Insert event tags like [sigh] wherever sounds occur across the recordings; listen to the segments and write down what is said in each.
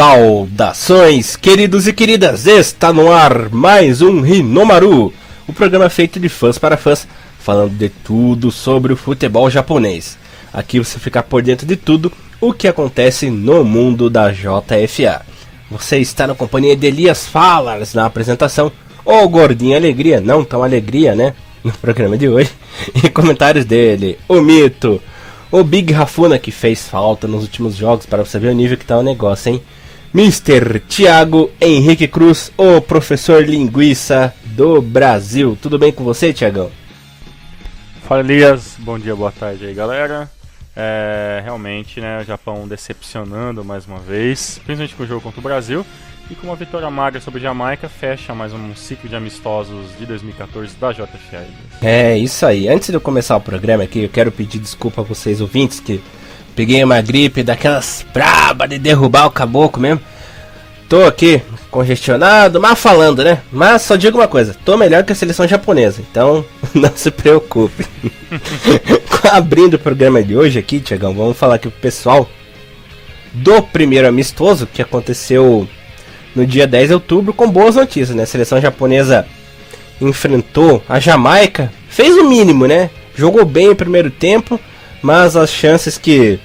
Saudações, queridos e queridas! Está no ar mais um Rinomaru, o programa feito de fãs para fãs, falando de tudo sobre o futebol japonês. Aqui você fica por dentro de tudo o que acontece no mundo da JFA. Você está na companhia de Elias Falas na apresentação, ou Gordinho Alegria, não tão alegria, né? No programa de hoje. [laughs] E comentários dele, o Mito, o Big Rafuna que fez falta nos últimos jogos para você ver o nível que tá o negócio, hein? Mr. Tiago Henrique Cruz, o professor linguiça do Brasil. Tudo bem com você, Tiagão? Fala Elias, bom dia, boa tarde aí galera. É, realmente, né, o Japão decepcionando mais uma vez, principalmente com o jogo contra o Brasil. E com uma vitória magra sobre Jamaica, fecha mais um ciclo de amistosos de 2014 da JFA. É, isso aí. Antes de eu começar o programa aqui, eu quero pedir desculpa a vocês ouvintes que Peguei uma gripe daquelas braba de derrubar o caboclo mesmo. Tô aqui congestionado, mas falando, né? Mas só digo uma coisa, tô melhor que a seleção japonesa, então [laughs] não se preocupe. [laughs] Abrindo o programa de hoje aqui, Tiagão, vamos falar aqui pro pessoal do primeiro amistoso que aconteceu no dia 10 de outubro com boas notícias, né? A seleção japonesa enfrentou a Jamaica, fez o mínimo, né? Jogou bem o primeiro tempo, mas as chances que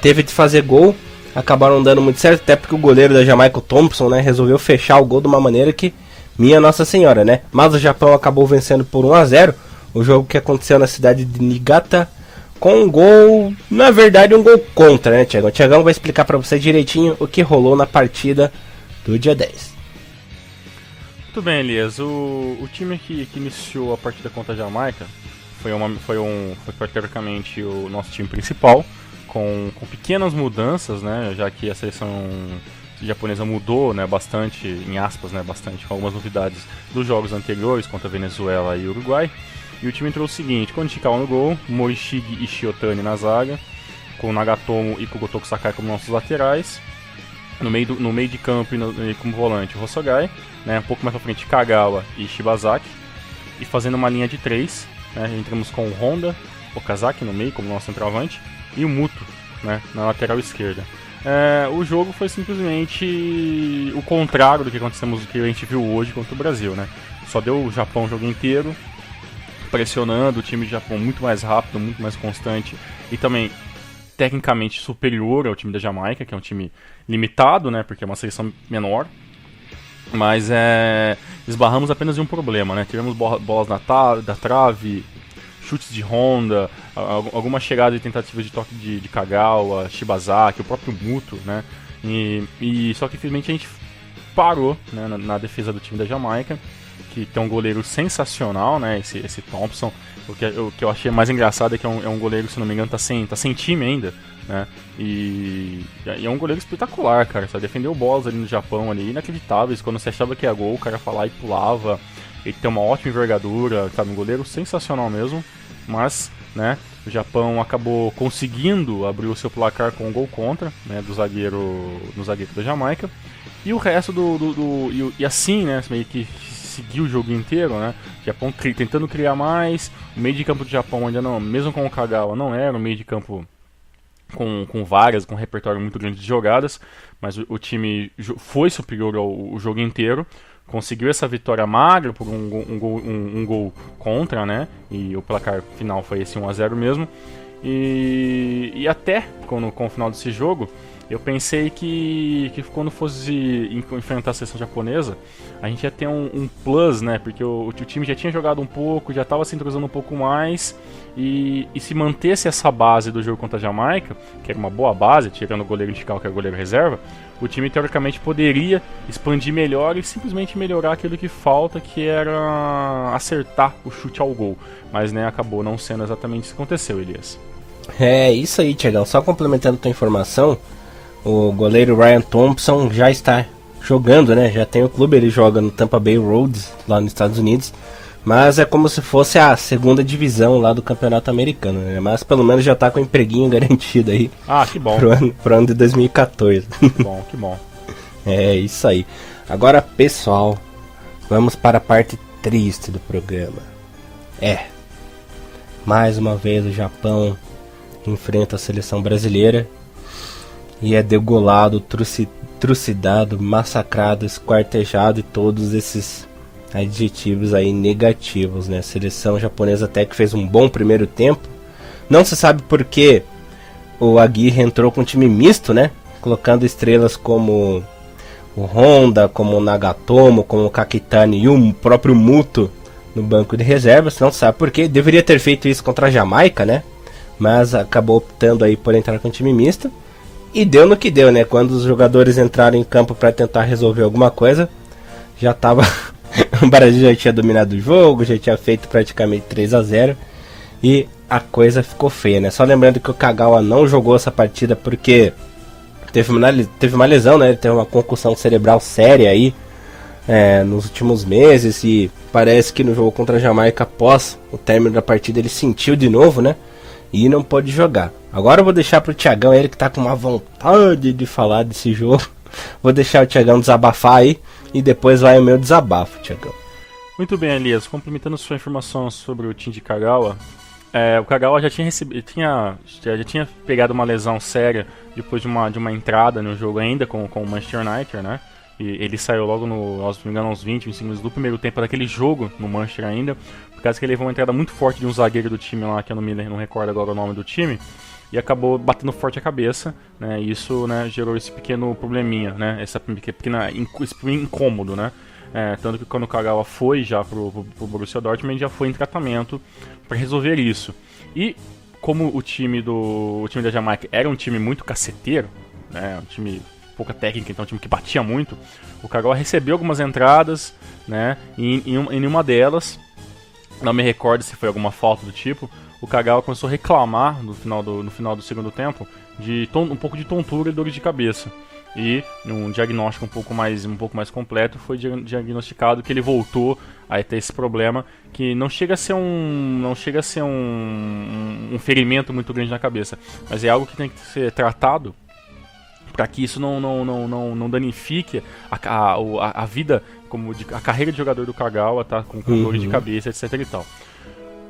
teve de fazer gol, acabaram dando muito certo, até porque o goleiro da Jamaica, Thompson, né, resolveu fechar o gol de uma maneira que minha Nossa Senhora, né? Mas o Japão acabou vencendo por 1 a 0 o jogo que aconteceu na cidade de Niigata com um gol, na verdade, um gol contra, né, Tiagão? Tiagão vai explicar para você direitinho o que rolou na partida do dia 10. Muito bem, Elias. O, o time que, que iniciou a partida contra a Jamaica foi, uma, foi, um, foi teoricamente o nosso time principal com, com pequenas mudanças, né, já que a seleção japonesa mudou né, bastante, em aspas, né, bastante, com algumas novidades dos jogos anteriores contra Venezuela e Uruguai. E o time entrou o seguinte, com Nishikawa no gol, Morishige e Shiotani na zaga, com Nagatomo e Kugotoku Sakai como nossos laterais. No meio, do, no meio de campo e, no, e como volante, o né, um pouco mais pra frente Kagawa e Shibazaki. E fazendo uma linha de três, né, entramos com o Honda, Okazaki no meio como nosso centroavante e o Muto né, na lateral esquerda. É, o jogo foi simplesmente o contrário do que acontecemos, do que a gente viu hoje contra o Brasil, né? Só deu o Japão o jogo inteiro, pressionando o time do Japão muito mais rápido, muito mais constante e também tecnicamente superior ao time da Jamaica, que é um time limitado, né? Porque é uma seleção menor. Mas é, esbarramos apenas em um problema, né? Tivemos bolas na da trave, chutes de Honda, alguma chegada de tentativa de toque de, de Kagawa, Shibazaki, o próprio Muto, né? E, e só que infelizmente a gente parou né, na, na, defesa do time da Jamaica, que tem um goleiro sensacional, né? Esse, esse Thompson. O que, o que eu achei mais engraçado é que é um, é um goleiro, se não me engano, tá sem, tá sem time ainda, né? E, e é um goleiro espetacular, cara. Só defendeu bolas ali no Japão ali, inacreditáveis. Quando você achava que ia gol, o cara falar e pulava. Ele tem uma ótima envergadura, sabe? Um goleiro sensacional mesmo. Mas, né, o Japão acabou conseguindo abrir o seu placar com um gol contra, né, do zagueiro, no zagueiro da Jamaica. E o resto do, do, do e, e, assim, né, meio que seguiu o jogo inteiro, né? O Japão cri, tentando criar mais, o meio de campo do Japão ainda não, mesmo com o Kagawa, não era um meio de campo com, com várias, com um repertório muito grande de jogadas, mas o, o time foi superior ao, ao jogo inteiro conseguiu essa vitória magra por um, um, gol, um, um, gol contra, né? E o placar final foi esse 1 a 0 mesmo. E, e até quando, com o final desse jogo, eu pensei que, que quando fosse enfrentar a seleção japonesa, a gente ia ter um, um plus, né? Porque o, o, time já tinha jogado um pouco, já estava se entrosando um pouco mais. E, e, se mantesse essa base do jogo contra a Jamaica, que era uma boa base, tirando o goleiro indical que é o goleiro reserva, o time teoricamente poderia expandir melhor e simplesmente melhorar aquilo que falta, que era acertar o chute ao gol. Mas né, acabou não sendo exatamente isso que aconteceu, Elias. É, isso aí, Tiagão. Só complementando tua informação, o goleiro Ryan Thompson já está jogando, né? Já tem o clube, ele joga no Tampa Bay Roads, lá nos Estados Unidos. Mas é como se fosse a segunda divisão lá do campeonato americano, né? Mas pelo menos já está com um empreguinho [laughs] garantido aí. Ah, que bom. Pro ano, pro ano de 2014. Que bom, que bom. [laughs] é isso aí. Agora, pessoal, vamos para a parte triste do programa. É. Mais uma vez o Japão enfrenta a seleção brasileira e é degolado, trucidado, massacrado, esquartejado e todos esses adjetivos aí negativos, né? A seleção japonesa até que fez um bom primeiro tempo. Não se sabe por que o Aguirre entrou com um time misto, né? Colocando estrelas como o Honda, como o Nagatomo, como o Kakitani e o próprio Muto no banco de reservas. Não sabe por que. Deveria ter feito isso contra a Jamaica, né? Mas acabou optando aí por entrar com um time misto. E deu no que deu, né? Quando os jogadores entraram em campo para tentar resolver alguma coisa, já tava [laughs] o Brasil já tinha dominado o jogo, já tinha feito praticamente 3 a 0 e a coisa ficou feia, né? Só lembrando que o Kagawa não jogou essa partida porque teve uma, teve uma lesão, né? Ele teve uma concussão cerebral séria aí é, nos últimos meses e parece que no jogo contra a Jamaica após o término da partida ele sentiu de novo, né? E não pôde jogar. Agora eu vou deixar pro Tiagão, ele que tá com uma vontade de falar desse jogo. [laughs] Vou deixar o Tiagão desabafar aí e depois vai o meu desabafo, Tiagão. Muito bem, Elias. Complementando sua informação sobre o time de Kagawa, é, o Kagawa já tinha recebido, tinha, já, tinha pegado uma lesão séria depois de uma, de uma entrada no jogo ainda com, com o Manchester United, né? E ele saiu logo no, se não me engano, uns 20, 25 minutos do primeiro tempo daquele jogo no Manchester ainda, por causa que ele levou uma entrada muito forte de um zagueiro do time lá, que eu não me não recordo agora o nome do time, e acabou batendo forte a cabeça, né? E isso né, gerou esse pequeno probleminha, né? Essa pequena esse incômodo, né? É, tanto que quando o Kagawa foi já pro, pro, pro Borussia Dortmund, já foi em tratamento para resolver isso. E como o time do o time da Jamaica era um time muito caceteiro, né? Um time pouca técnica, então um time que batia muito, o Kagawa recebeu algumas entradas, né? E em, em uma delas, não me recordo se foi alguma falta do tipo, o Kagawa começou a reclamar no final do, no final do segundo tempo de um pouco de tontura e dores de cabeça. E um diagnóstico um pouco mais, um pouco mais completo foi diagnosticado que ele voltou a ter esse problema que não chega a ser um não chega a ser um, um ferimento muito grande na cabeça, mas é algo que tem que ser tratado para que isso não, não, não, não, não danifique a, a, a vida como de, a carreira de jogador do Kagawa, tá com, com uhum. dores de cabeça, etc e tal.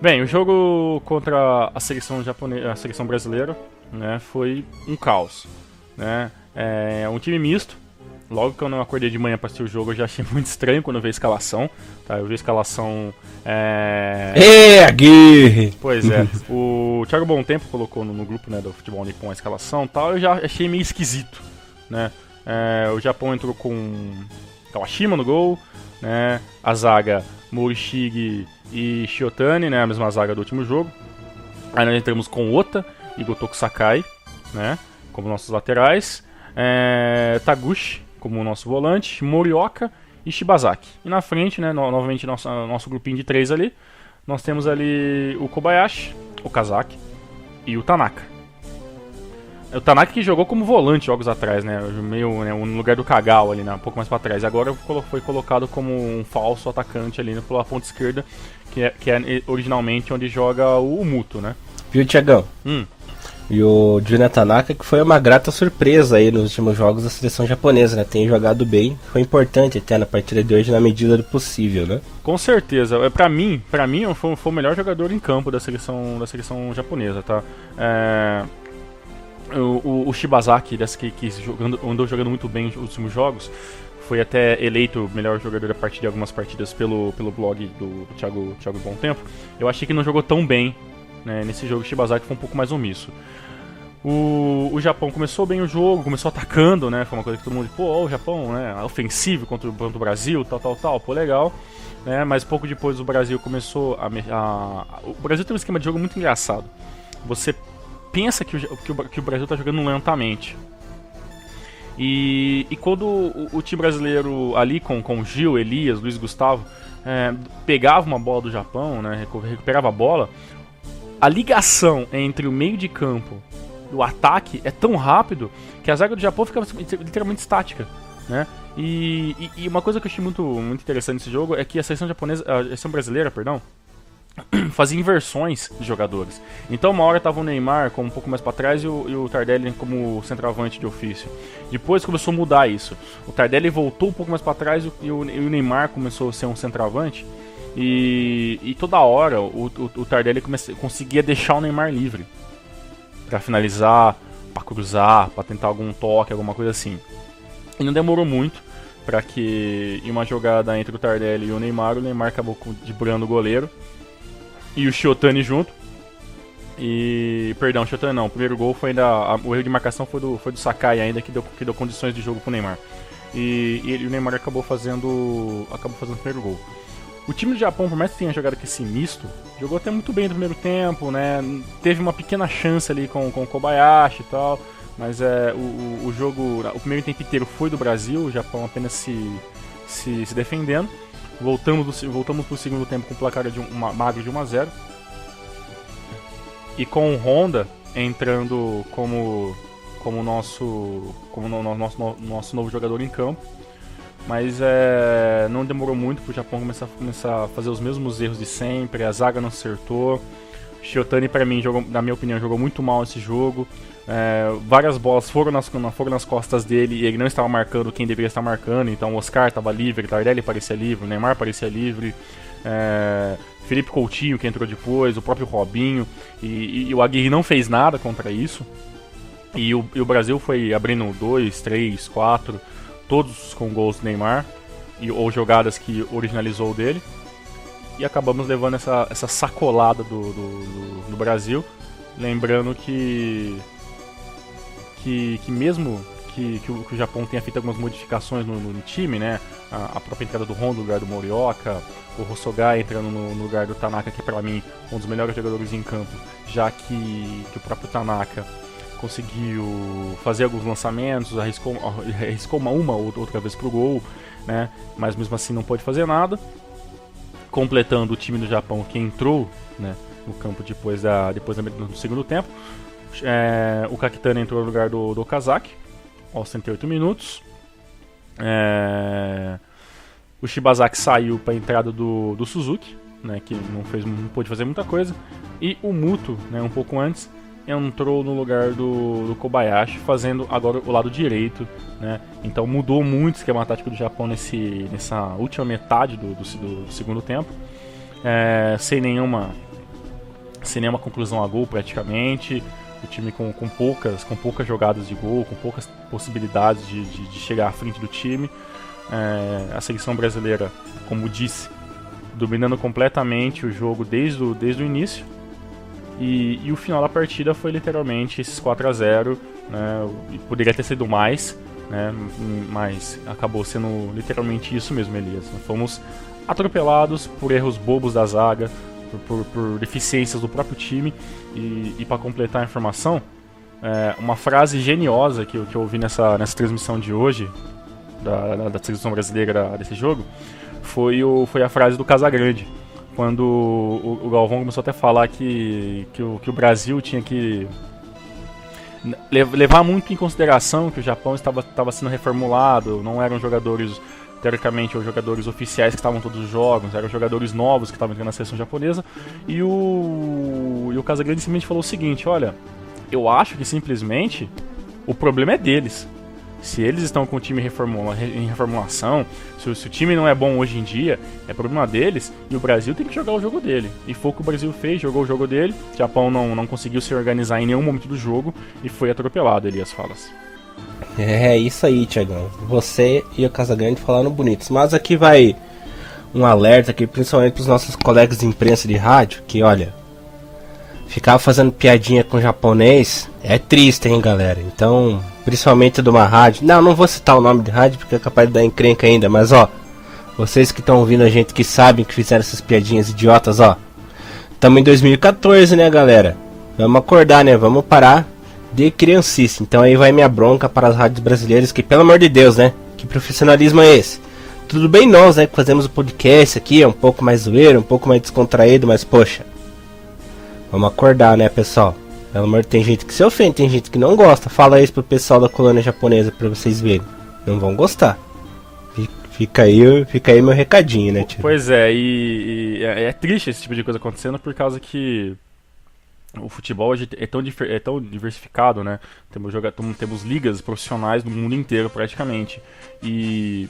Bem, o jogo contra a seleção japonesa, a seleção brasileira, né, foi um caos, né? É um time misto. Logo que eu não acordei de manhã para assistir o jogo, eu já achei [laughs] muito estranho quando eu vi a escalação. Tá? Eu vi a escalação. É. É, Aguirre! Pois é. [laughs] o Thiago Bom Tempo colocou no, no, grupo né, do Futebol Nippon a escalação tal. Eu já achei meio esquisito. Né? É, o Japão entrou com Kawashima no gol. Né? A zaga Morishige e Shiotani, né? A mesma zaga do último jogo. Aí nós entramos com Ota e Gotoku Sakai, né? Como nossos laterais. É, Taguchi como nosso volante. Morioka e Shibazaki. E na frente, né? No, novamente nosso, nosso grupinho de três ali. Nós temos ali o Kobayashi, o Kazaki e o Tanaka. O Tanaka que jogou como volante jogos atrás, né? Meio né, no lugar do Kagawa ali, né? Um pouco mais para trás. Agora foi colocado como um falso atacante ali né, pela ponta esquerda, que é, que é originalmente onde joga o Muto, né? Viu, Tiagão? Hum. E o Junya Tanaka, que foi uma grata surpresa aí nos últimos jogos da seleção japonesa, né? Tem jogado bem, foi importante até na partida de hoje na medida do possível, né? Com certeza. É, para mim, para mim foi, foi o melhor jogador em campo da seleção da seleção japonesa, tá? É... O, o, o Shibazaki, dessa que, que jogando, andou jogando muito bem nos últimos jogos, foi até eleito melhor jogador a partir de algumas partidas pelo, pelo blog do, do Thiago, Thiago Bom Tempo. Eu achei que não jogou tão bem né, nesse jogo. O Shibazaki foi um pouco mais omisso. O, o Japão começou bem o jogo, começou atacando, né? Foi uma coisa que todo mundo, pô, o Japão, né? Ofensivo contra, contra o Brasil, tal, tal, tal, pô, legal. Né, mas pouco depois o Brasil começou a, a, O Brasil tem um esquema de jogo muito engraçado. Você pensa que o, que o, que o Brasil está jogando lentamente. E, e quando o, o, time brasileiro ali com, com Gil, Elias, Luiz Gustavo é, pegava uma bola do Japão, né, recuperava a bola, a ligação entre o meio de campo o ataque é tão rápido que a zaga do Japão fica literalmente estática, né? E, e, e, uma coisa que eu achei muito, muito interessante nesse jogo é que a seleção japonesa, a seleção brasileira, perdão, [clears throat] fazia inversões de jogadores. Então uma hora tava o Neymar como um pouco mais para trás e o, e o, Tardelli como centroavante de ofício. Depois começou a mudar isso. O Tardelli voltou um pouco mais para trás e o, e o, Neymar começou a ser um centroavante. E, e toda hora o, o, Tardelli comece, conseguia deixar o Neymar livre para finalizar, para cruzar, para tentar algum toque, alguma coisa assim. E não demorou muito para que em uma jogada entre o Tardelli e o Neymar, o Neymar acabou driblando o goleiro e o Chiotani junto. E. Perdão, Chiotani não. O primeiro gol foi ainda. A, o erro de marcação foi do, foi do Sakai ainda, que deu, que deu condições de jogo pro Neymar. E, e, e o Neymar acabou fazendo. acabou fazendo o primeiro gol. O time do Japão, por mais que tenha jogado com esse misto, jogou até muito bem no primeiro tempo, né? Teve uma pequena chance ali com, com o Kobayashi e tal. Mas é, o, o jogo, o primeiro tempo inteiro foi do Brasil, o Japão apenas se, se, se defendendo. Voltamos, do, voltamos pro segundo tempo com placar de uma, magro de 1 a 0 E com o Honda entrando como como nosso como no, no, nosso, nosso novo jogador em campo. Mas é, não demorou muito para o Japão começar, começar a fazer os mesmos erros de sempre. A zaga não acertou. Shiotani, para mim, jogou, na minha opinião, jogou muito mal esse jogo. É, várias bolas foram nas, foram nas costas dele e ele não estava marcando quem deveria estar marcando. Então o Oscar estava livre, Tardelli parecia livre, o Neymar parecia livre. É, Felipe Coutinho que entrou depois, o próprio Robinho. E, e, e o Aguirre não fez nada contra isso. E o, e o Brasil foi abrindo 2, 3, 4, todos com gols do Neymar. E, ou jogadas que originalizou dele. E acabamos levando essa, essa sacolada do, do, do, Brasil. Lembrando que que, que mesmo que, que, o, que, o, Japão tenha feito algumas modificações no, no time, né? A, a, própria entrada do Honda no lugar do Morioka, o Hosogai entrando no, no lugar do Tanaka, que é mim um dos melhores jogadores em campo, já que, que o próprio Tanaka conseguiu fazer alguns lançamentos, arriscou, [laughs] arriscou uma, uma ou outra vez pro gol, né? Mas mesmo assim não pode fazer nada. Completando o time do Japão que entrou, né? No campo depois da depois do segundo tempo é, o Kakitani entrou no lugar do, do Kazaki, aos 108 minutos. É, o Shibazaki saiu para a entrada do, do Suzuki, né, que não, fez, não pôde fazer muita coisa. E o Muto, né, um pouco antes, entrou no lugar do, do, Kobayashi, fazendo agora o lado direito. Né? Então mudou muito o esquema tático do Japão nesse, nessa última metade do, do, do segundo tempo. É, sem nenhuma sem nenhuma conclusão a gol praticamente o time com, com, poucas, com poucas jogadas de gol, com poucas possibilidades de, de, de chegar à frente do time. É, a seleção brasileira, como disse, dominando completamente o jogo desde o, desde o início. E, e o final da partida foi literalmente esses 4 a 0 né, Poderia ter sido mais, né, mas acabou sendo literalmente isso mesmo, Elias. fomos atropelados por erros bobos da zaga, por, por, por deficiências do próprio time. E, e para completar a informação, é, uma frase geniosa que, que eu ouvi nessa, nessa transmissão de hoje, da, da, da seleção brasileira desse jogo, foi, o, foi a frase do Casagrande. Quando o, o Galvão começou até a falar que, que, o, que o Brasil tinha que levar muito em consideração que o Japão estava, estava sendo reformulado, não eram jogadores teoricamente, os jogadores oficiais que estavam todos os jogos, eram jogadores novos que estavam entrando na seleção japonesa. E o, e o Casagrande simplesmente falou o seguinte: olha, eu acho que simplesmente o problema é deles. Se eles estão com o time reformula, em reformulação, se, se, o time não é bom hoje em dia, é problema deles e o Brasil tem que jogar o jogo dele. E foi o que o Brasil fez, jogou o jogo dele. O Japão não, não conseguiu se organizar em nenhum momento do jogo e foi atropelado, Elias Falas. É isso aí, Tiagão. Você e o Casagrande falaram bonitos. Mas aqui vai um alerta aqui, principalmente para os nossos colegas de imprensa de rádio, que olha, ficar fazendo piadinha com japonês é triste, hein, galera. Então, principalmente de uma rádio. Não, não vou citar o nome de rádio porque é capaz de dar encrenca ainda, mas ó, vocês que estão ouvindo a gente que sabem que fizeram essas piadinhas idiotas, ó. Estamos em 2014, né, galera? Vamos acordar, né? Vamos parar de criancice. Então aí vai minha bronca para as rádios brasileiras, que pelo amor de Deus, né? Que profissionalismo é esse? Tudo bem nós, né, que fazemos o podcast aqui, é um pouco mais zoeiro, um pouco mais descontraído, mas poxa. Vamos acordar, né, pessoal? Pelo amor, tem gente que se ofende, tem gente que não gosta. Fala isso pro pessoal da colônia japonesa para vocês verem. Não vão gostar. Fica aí, fica aí meu recadinho, né, tio? Pois é, e, e é, é triste esse tipo de coisa acontecendo por causa que o futebol hoje é tão, é tão diversificado, né? Temos, joga, temos ligas profissionais do mundo inteiro praticamente. E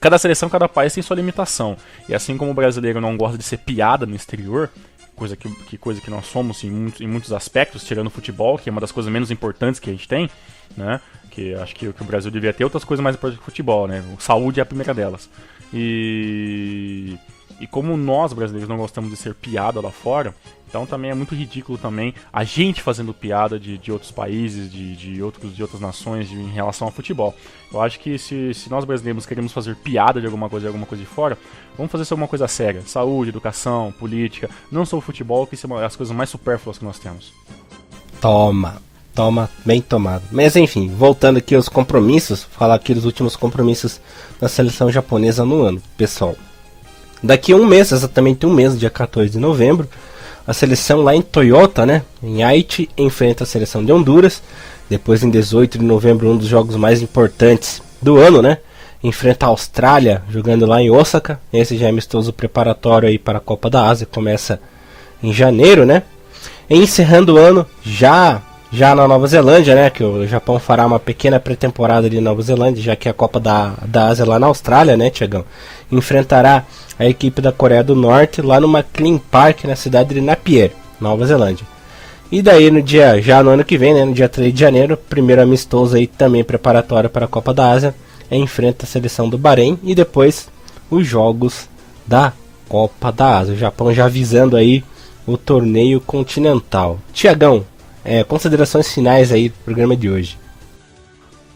cada seleção, cada país tem sua limitação. E assim como o brasileiro não gosta de ser piada no exterior, coisa que, que coisa que nós somos em, muito, em muitos aspectos, tirando o futebol, que é uma das coisas menos importantes que a gente tem, né? Que acho que, que o Brasil devia ter outras coisas mais importantes que futebol, né? Saúde é a primeira delas. E, e como nós brasileiros não gostamos de ser piada lá fora, então também é muito ridículo também a gente fazendo piada de, de outros países, de, de, outros, de outras nações de, em relação ao futebol. Eu acho que se, se nós brasileiros queremos fazer piada de alguma coisa, de alguma coisa de fora, vamos fazer isso alguma coisa séria. Saúde, educação, política, não só o futebol, que são as coisas mais supérfluas que nós temos. Toma, toma, bem tomado. Mas enfim, voltando aqui aos compromissos, falar aqui dos últimos compromissos da seleção japonesa no ano, pessoal. Daqui a um mês, exatamente um mês, dia 14 de novembro, a seleção lá em Toyota, né, em Haiti, enfrenta a seleção de Honduras. Depois, em 18 de novembro, um dos jogos mais importantes do ano, né, enfrenta a Austrália, jogando lá em Osaka. Esse já é amistoso preparatório aí para a Copa da Ásia, começa em janeiro, né. E encerrando o ano, já já na Nova Zelândia, né, que o Japão fará uma pequena pré-temporada ali na Nova Zelândia, já que a Copa da, da Ásia lá na Austrália, né, Tiagão, enfrentará a equipe da Coreia do Norte lá no McLean Park, na cidade de Napier, Nova Zelândia. E daí no dia, já no ano que vem, né, no dia 3 de janeiro, primeiro amistoso aí também preparatório para a Copa da Ásia, é, enfrenta a seleção do Bahrein e depois os jogos da Copa da Ásia. O Japão já avisando aí o torneio continental. Tiagão, é, considerações finais aí do programa de hoje.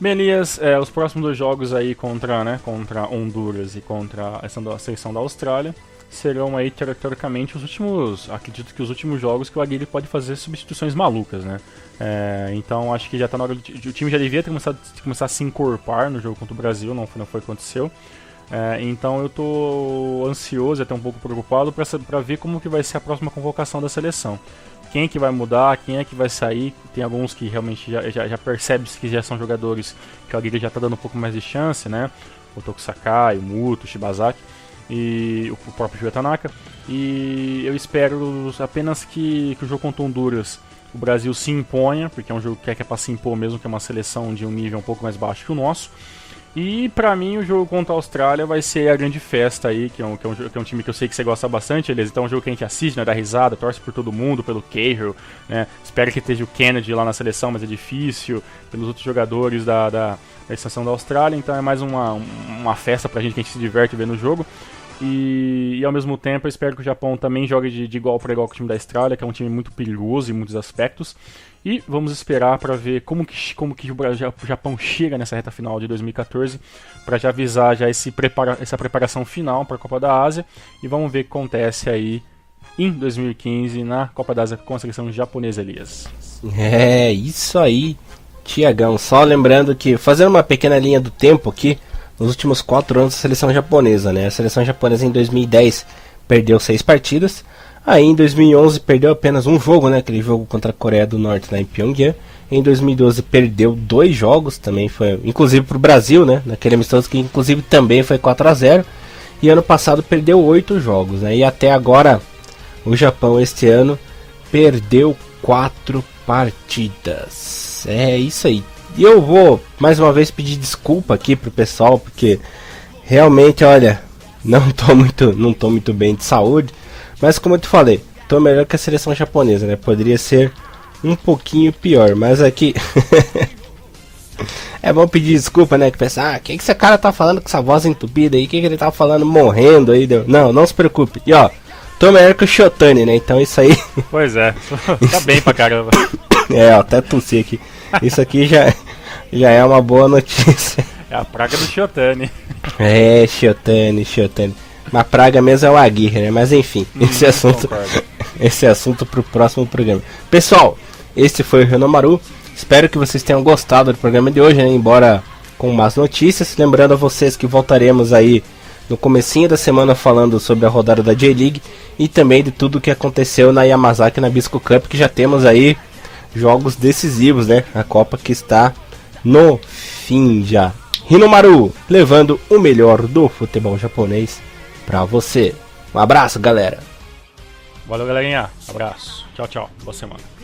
Melias, é, os próximos dois jogos aí contra, né, contra Honduras e contra a seleção da Austrália serão aí teoricamente os últimos, acredito que os últimos jogos que o Aguirre pode fazer substituições malucas, né? É, então acho que já está na hora de, o time já devia ter começado começar a se incorporar no jogo contra o Brasil, não foi, não foi o que aconteceu. É, então eu tô ansioso até um pouco preocupado para ver como que vai ser a próxima convocação da seleção quem é que vai mudar, quem é que vai sair. Tem alguns que realmente já, já, já percebe que já são jogadores que a liga já está dando um pouco mais de chance, né? O Tokusakai, o Muto, o Shibazaki e o próprio Júlio Tanaka. E eu espero apenas que, que o jogo contra Honduras o Brasil se imponha, porque é um jogo que é, que é para se impor mesmo, que é uma seleção de um nível um pouco mais baixo que o nosso. E para mim o jogo contra a Austrália vai ser a grande festa aí, que é um, que é um, que é um time que eu sei que você gosta bastante, eles então é um jogo que a gente assiste, né, dá risada, torce por todo mundo, pelo Cahill, né, espero que esteja o Kennedy lá na seleção, mas é difícil, pelos outros jogadores da, da, da estação da Austrália, então é mais uma, uma festa pra gente que a gente se diverte vendo o jogo. E, e, ao mesmo tempo eu espero que o Japão também jogue de, de igual para igual com o time da Austrália, que é um time muito perigoso em muitos aspectos. E vamos esperar para ver como que, como que o Japão chega nessa reta final de 2014, para já avisar já esse prepara, essa preparação final para a Copa da Ásia. E vamos ver o que acontece aí em 2015 na Copa da Ásia com a seleção japonesa, Elias. É, isso aí, Tiagão. Só lembrando que, fazendo uma pequena linha do tempo aqui, nos últimos quatro anos da seleção japonesa, né? A seleção japonesa em 2010 perdeu seis partidas, Aí em 2011 perdeu apenas um jogo, né? Aquele jogo contra a Coreia do Norte lá em Pyongyang. Em 2012 perdeu dois jogos, também foi, inclusive para o Brasil, né? Naquele amistoso que inclusive também foi 4 a 0 E ano passado perdeu oito jogos, né? E até agora o Japão este ano perdeu quatro partidas. É isso aí. E eu vou mais uma vez pedir desculpa aqui pro pessoal, porque realmente, olha, não [laughs] tô muito, não tô muito bem de saúde. Mas como eu te falei, tô melhor que a seleção japonesa, né? Poderia ser um pouquinho pior, mas aqui. [laughs] é bom pedir desculpa, né? Que pensa, ah, o que, esse cara tá falando com essa voz entupida aí? O que, que ele tá falando morrendo aí? Deu? Não, não se preocupe. E ó, tô melhor que o Shotani, né? Então isso aí. Pois é, [laughs] tá bem pra caramba. é, ó, até tossi aqui. Isso aqui já, já é uma boa notícia. É a praga do Shotani. É, Shotani, Shotani. Uma praga mesmo é o Aguirre, né? Mas enfim, hum, esse assunto. [laughs] Esse assunto pro próximo programa. Pessoal, esse foi o Renomaru. Espero que vocês tenham gostado do programa de hoje, né? Embora com más notícias. Lembrando a vocês que voltaremos aí no comecinho da semana falando sobre a rodada da J-League e também de tudo que aconteceu na Yamazaki na Bisco Cup, que já temos aí jogos decisivos, né? A Copa que está no fim já. Rinomaru, levando o melhor do futebol japonês pra você. Um abraço, galera. Valeu, galerinha. Abraço. Tchau, tchau. Boa semana.